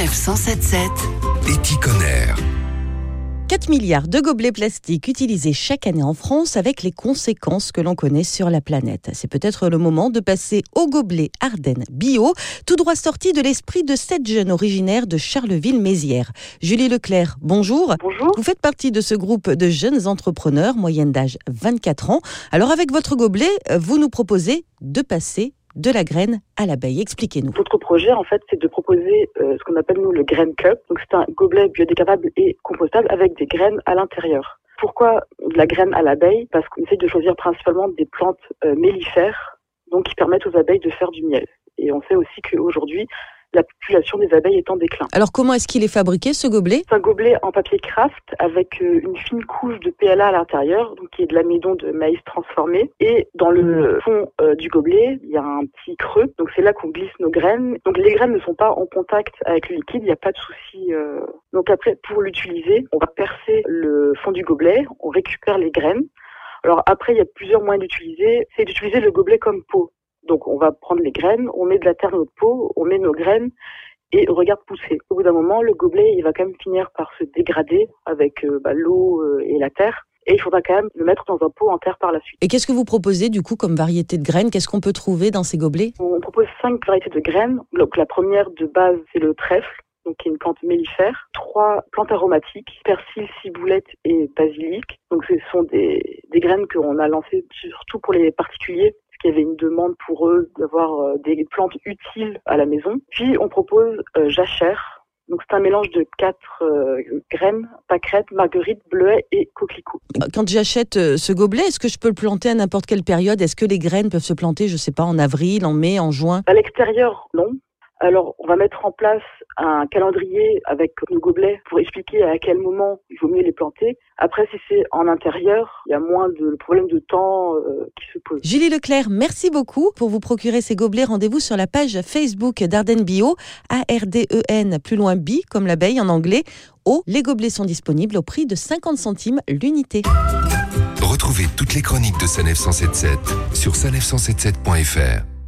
Sanef 177. Éticonner. 4 milliards de gobelets plastiques utilisés chaque année en France avec les conséquences que l'on connaît sur la planète. C'est peut-être le moment de passer au gobelet Ardennes Bio, tout droit sorti de l'esprit de cette jeune originaire de Charleville-Mézières. Julie Leclerc, bonjour. Bonjour. Vous faites partie de ce groupe de jeunes entrepreneurs, moyenne d'âge 24 ans. Alors avec votre gobelet, vous nous proposez de passer de la graine à l'abeille. Expliquez-nous. Notre projet, en fait, c'est de proposer euh, ce qu'on appelle nous le Grain Cup. C'est un gobelet biodégradable et compostable avec des graines à l'intérieur. Pourquoi de la graine à l'abeille? Parce qu'on essaie de choisir principalement des plantes euh, mellifères, donc qui permettent aux abeilles de faire du miel. Et on sait aussi qu'aujourd'hui, la population des abeilles est en déclin. Alors comment est-ce qu'il est fabriqué ce gobelet? C'est un gobelet en papier craft avec euh, une fine couche de PLA à l'intérieur, donc qui est de l'amidon de maïs transformé. Et dans le fond euh, du gobelet, il y a un petit creux, donc c'est là qu'on glisse nos graines. Donc les graines ne sont pas en contact avec le liquide, il n'y a pas de souci. Euh. Donc après, pour l'utiliser, on va percer le fond du gobelet, on récupère les graines. Alors après, il y a plusieurs moyens d'utiliser. C'est d'utiliser le gobelet comme pot. Donc on va prendre les graines, on met de la terre dans notre pot, on met nos graines et on regarde pousser. Au bout d'un moment, le gobelet il va quand même finir par se dégrader avec euh, bah, l'eau euh, et la terre. Et il faudra quand même le mettre dans un pot en terre par la suite. Et qu'est-ce que vous proposez du coup comme variété de graines? Qu'est-ce qu'on peut trouver dans ces gobelets? On propose cinq variétés de graines. Donc la première de base, c'est le trèfle, donc qui est une plante mellifère. Trois plantes aromatiques, persil, ciboulette et basilic. Donc ce sont des, des graines qu'on a lancées surtout pour les particuliers qu'il y avait une demande pour eux d'avoir euh, des plantes utiles à la maison. Puis on propose euh, jachère. Donc c'est un mélange de quatre euh, graines, pâquerettes, marguerite, bleuet et coquelicot. Quand j'achète ce gobelet, est-ce que je peux le planter à n'importe quelle période? Est-ce que les graines peuvent se planter, je sais pas, en avril, en mai, en juin? À l'extérieur, non. Alors, on va mettre en place un calendrier avec nos gobelets pour expliquer à quel moment il vaut mieux les planter. Après, si c'est en intérieur, il y a moins de problèmes de temps euh, qui se posent. Julie Leclerc, merci beaucoup. Pour vous procurer ces gobelets, rendez-vous sur la page Facebook d'Arden Bio, A-R-D-E-N, plus loin B, comme l'abeille en anglais. Oh, les gobelets sont disponibles au prix de 50 centimes l'unité. Retrouvez toutes les chroniques de Sanef 177 sur sanef177.fr.